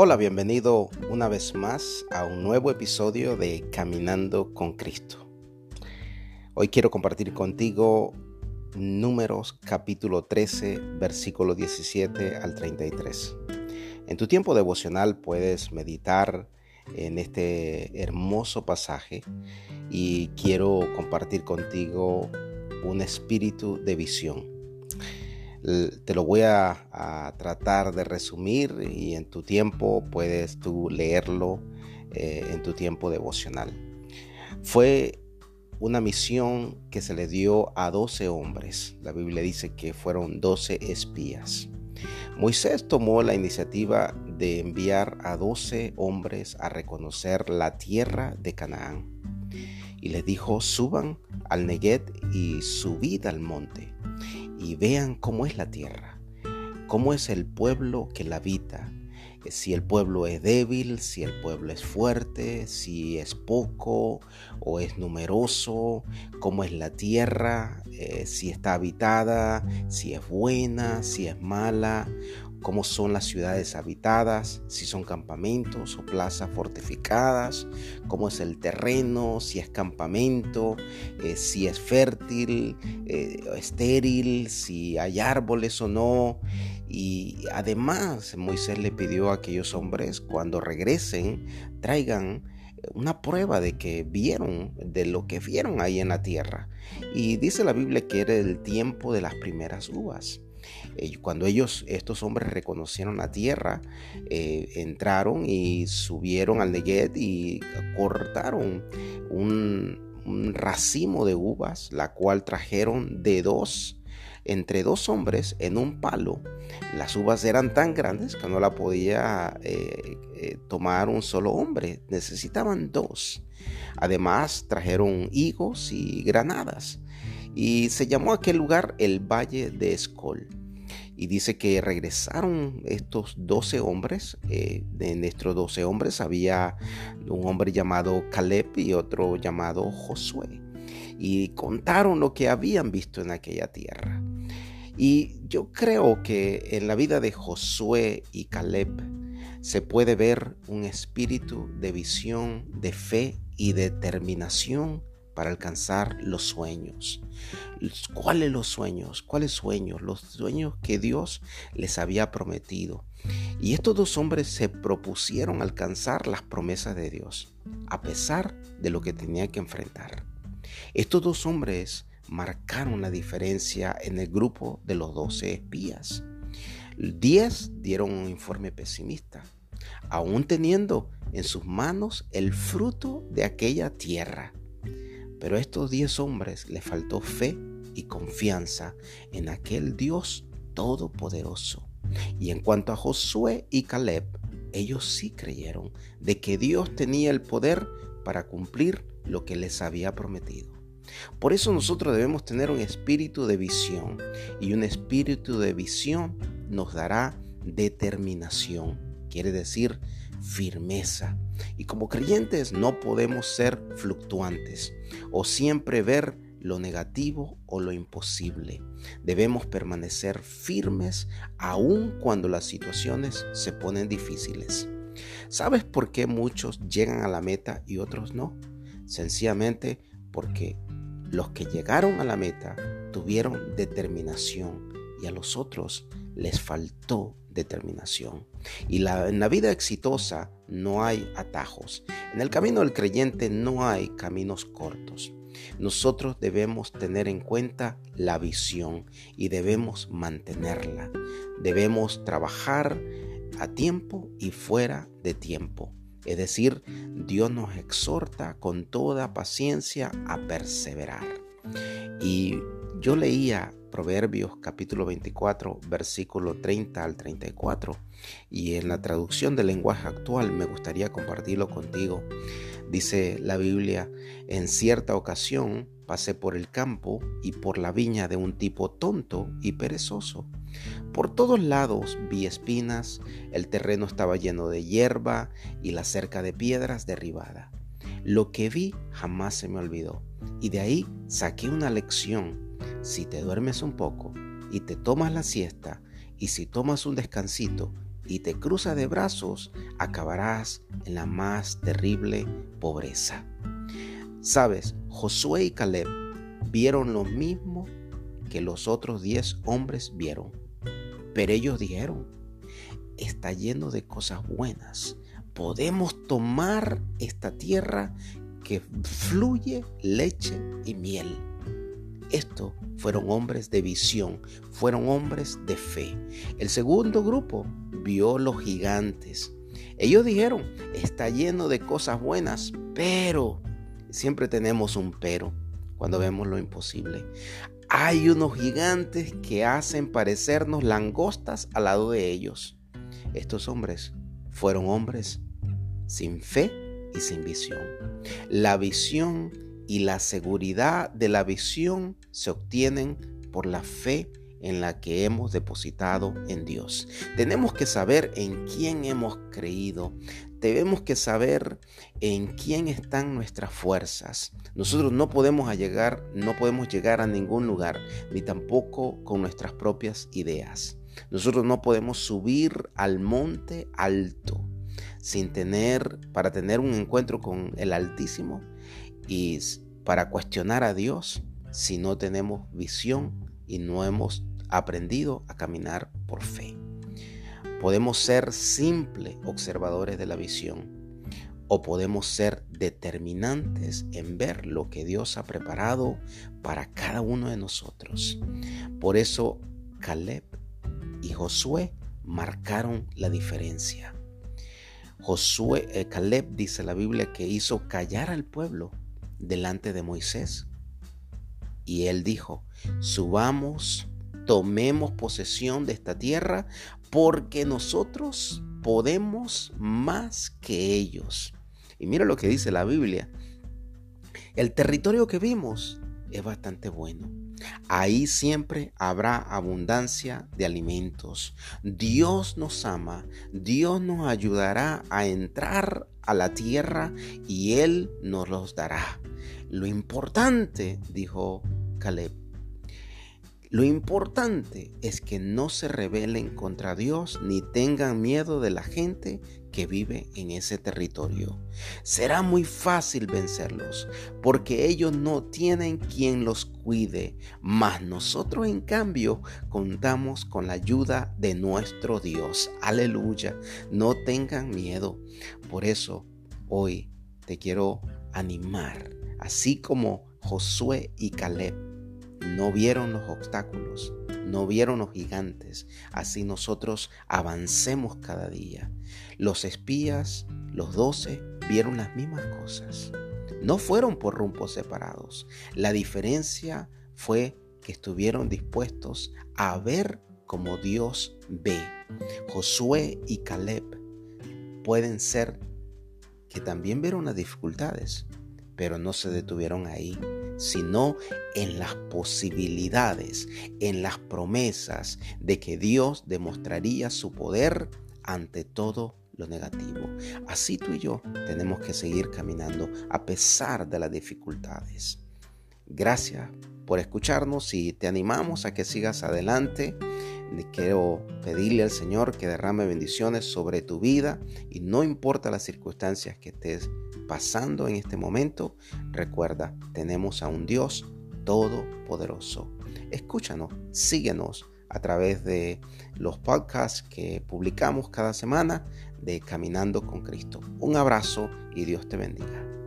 Hola, bienvenido una vez más a un nuevo episodio de Caminando con Cristo. Hoy quiero compartir contigo Números capítulo 13, versículo 17 al 33. En tu tiempo devocional puedes meditar en este hermoso pasaje y quiero compartir contigo un espíritu de visión te lo voy a, tratar de resumir y en tu tiempo puedes tú leerlo eh, en tu tiempo devocional. Fue una misión que se le dio a 12 hombres. La Biblia dice que fueron 12 espías. Moisés tomó la iniciativa de enviar a 12 hombres a reconocer la tierra de Canaán. Y les dijo, suban al Neguet y subid al monte y vean cómo es la tierra, cómo es el pueblo que la habita, si el pueblo es débil, si el pueblo es fuerte, si es poco o es numeroso, cómo es la tierra, eh, si está habitada, si es buena, si es mala, cómo son las ciudades habitadas, si son campamentos o plazas fortificadas, cómo es el terreno, si es campamento, eh, si es fértil, eh, estéril, si hay árboles o no. Y además Moisés le pidió a aquellos hombres cuando regresen traigan una prueba de que vieron, de lo que vieron ahí en la tierra. Y dice la Biblia que era el tiempo de las primeras uvas. Cuando ellos, estos hombres reconocieron la tierra, eh, entraron y subieron al Neguet y cortaron un, racimo de uvas, la cual trajeron de dos, entre dos hombres en un palo. Las uvas eran tan grandes que no la podía eh, eh, tomar un solo hombre, necesitaban dos. Además trajeron higos y granadas y se llamó aquel lugar el Valle de Escol. Y dice que regresaron estos 12 hombres. Eh, de estos 12 hombres había un hombre llamado Caleb y otro llamado Josué. Y contaron lo que habían visto en aquella tierra. Y yo creo que en la vida de Josué y Caleb se puede ver un espíritu de visión, de fe y determinación para alcanzar los sueños. ¿Cuáles los sueños? ¿Cuáles sueños? Los sueños que Dios les había prometido. Y estos dos hombres se propusieron alcanzar las promesas de Dios, a pesar de lo que tenían que enfrentar. Estos dos hombres marcaron la diferencia en el grupo de los doce espías. Diez dieron un informe pesimista, aún teniendo en sus manos el fruto de aquella tierra. Pero a estos diez hombres le faltó fe y confianza en aquel Dios todopoderoso. Y en cuanto a Josué y Caleb, ellos sí creyeron de que Dios tenía el poder para cumplir lo que les había prometido. Por eso nosotros debemos tener un espíritu de visión y un espíritu de visión nos dará determinación, quiere decir firmeza. Y como creyentes no podemos ser fluctuantes o siempre ver lo negativo o lo imposible. Debemos permanecer firmes aun cuando las situaciones se ponen difíciles. ¿Sabes por qué muchos llegan a la meta y otros no? Sencillamente porque los que llegaron a la meta tuvieron determinación y a los otros les faltó determinación. Y la, en la vida exitosa no hay atajos. En el camino del creyente no hay caminos cortos. Nosotros debemos tener en cuenta la visión y debemos mantenerla. Debemos trabajar a tiempo y fuera de tiempo. Es decir, Dios nos exhorta con toda paciencia a perseverar. Y yo leía Proverbios capítulo 24, versículo 30 al 34, y en la traducción del lenguaje actual me gustaría compartirlo contigo. Dice la Biblia, en cierta ocasión pasé por el campo y por la viña de un tipo tonto y perezoso. Por todos lados vi espinas, el terreno estaba lleno de hierba y la cerca de piedras derribada. Lo que vi jamás se me olvidó y de ahí saqué una lección. Si te duermes un poco y te tomas la siesta y si tomas un descansito y te cruzas de brazos, acabarás en la más terrible pobreza. Sabes, Josué y Caleb vieron lo mismo que los otros diez hombres vieron, pero ellos dijeron, está lleno de cosas buenas. Podemos tomar esta tierra que fluye leche y miel. Estos fueron hombres de visión, fueron hombres de fe. El segundo grupo vio los gigantes. Ellos dijeron, está lleno de cosas buenas, pero siempre tenemos un pero cuando vemos lo imposible. Hay unos gigantes que hacen parecernos langostas al lado de ellos. Estos hombres fueron hombres sin fe y sin visión. La visión y la seguridad de la visión se obtienen por la fe en la que hemos depositado en Dios. Tenemos que saber en quién hemos creído. Tenemos que saber en quién están nuestras fuerzas. Nosotros no podemos llegar, no podemos llegar a ningún lugar, ni tampoco con nuestras propias ideas. Nosotros no podemos subir al monte alto sin tener para tener un encuentro con el Altísimo y para cuestionar a Dios si no tenemos visión y no hemos aprendido a caminar por fe. Podemos ser simples observadores de la visión o podemos ser determinantes en ver lo que Dios ha preparado para cada uno de nosotros. Por eso Caleb y Josué marcaron la diferencia. Josué, eh, Caleb dice la Biblia que hizo callar al pueblo delante de Moisés. Y él dijo, subamos, tomemos posesión de esta tierra, porque nosotros podemos más que ellos. Y mira lo que dice la Biblia. El territorio que vimos es bastante bueno. Ahí siempre habrá abundancia de alimentos. Dios nos ama, Dios nos ayudará a entrar a la tierra y Él nos los dará. Lo importante, dijo Caleb, lo importante es que no se rebelen contra Dios ni tengan miedo de la gente que vive en ese territorio. Será muy fácil vencerlos porque ellos no tienen quien los cuide, mas nosotros en cambio contamos con la ayuda de nuestro Dios. Aleluya, no tengan miedo. Por eso hoy te quiero animar, así como Josué y Caleb no vieron los obstáculos, no vieron los gigantes. Así nosotros avancemos cada día. Los espías, los doce, vieron las mismas cosas. No fueron por rumbos separados. La diferencia fue que estuvieron dispuestos a ver como Dios ve. Josué y Caleb pueden ser que también vieron las dificultades, pero no se detuvieron ahí sino en las posibilidades, en las promesas de que Dios demostraría su poder ante todo lo negativo. Así tú y yo tenemos que seguir caminando a pesar de las dificultades. Gracias por escucharnos y te animamos a que sigas adelante. Quiero pedirle al Señor que derrame bendiciones sobre tu vida y no importa las circunstancias que estés pasando en este momento, recuerda, tenemos a un Dios todopoderoso. Escúchanos, síguenos a través de los podcasts que publicamos cada semana de Caminando con Cristo. Un abrazo y Dios te bendiga.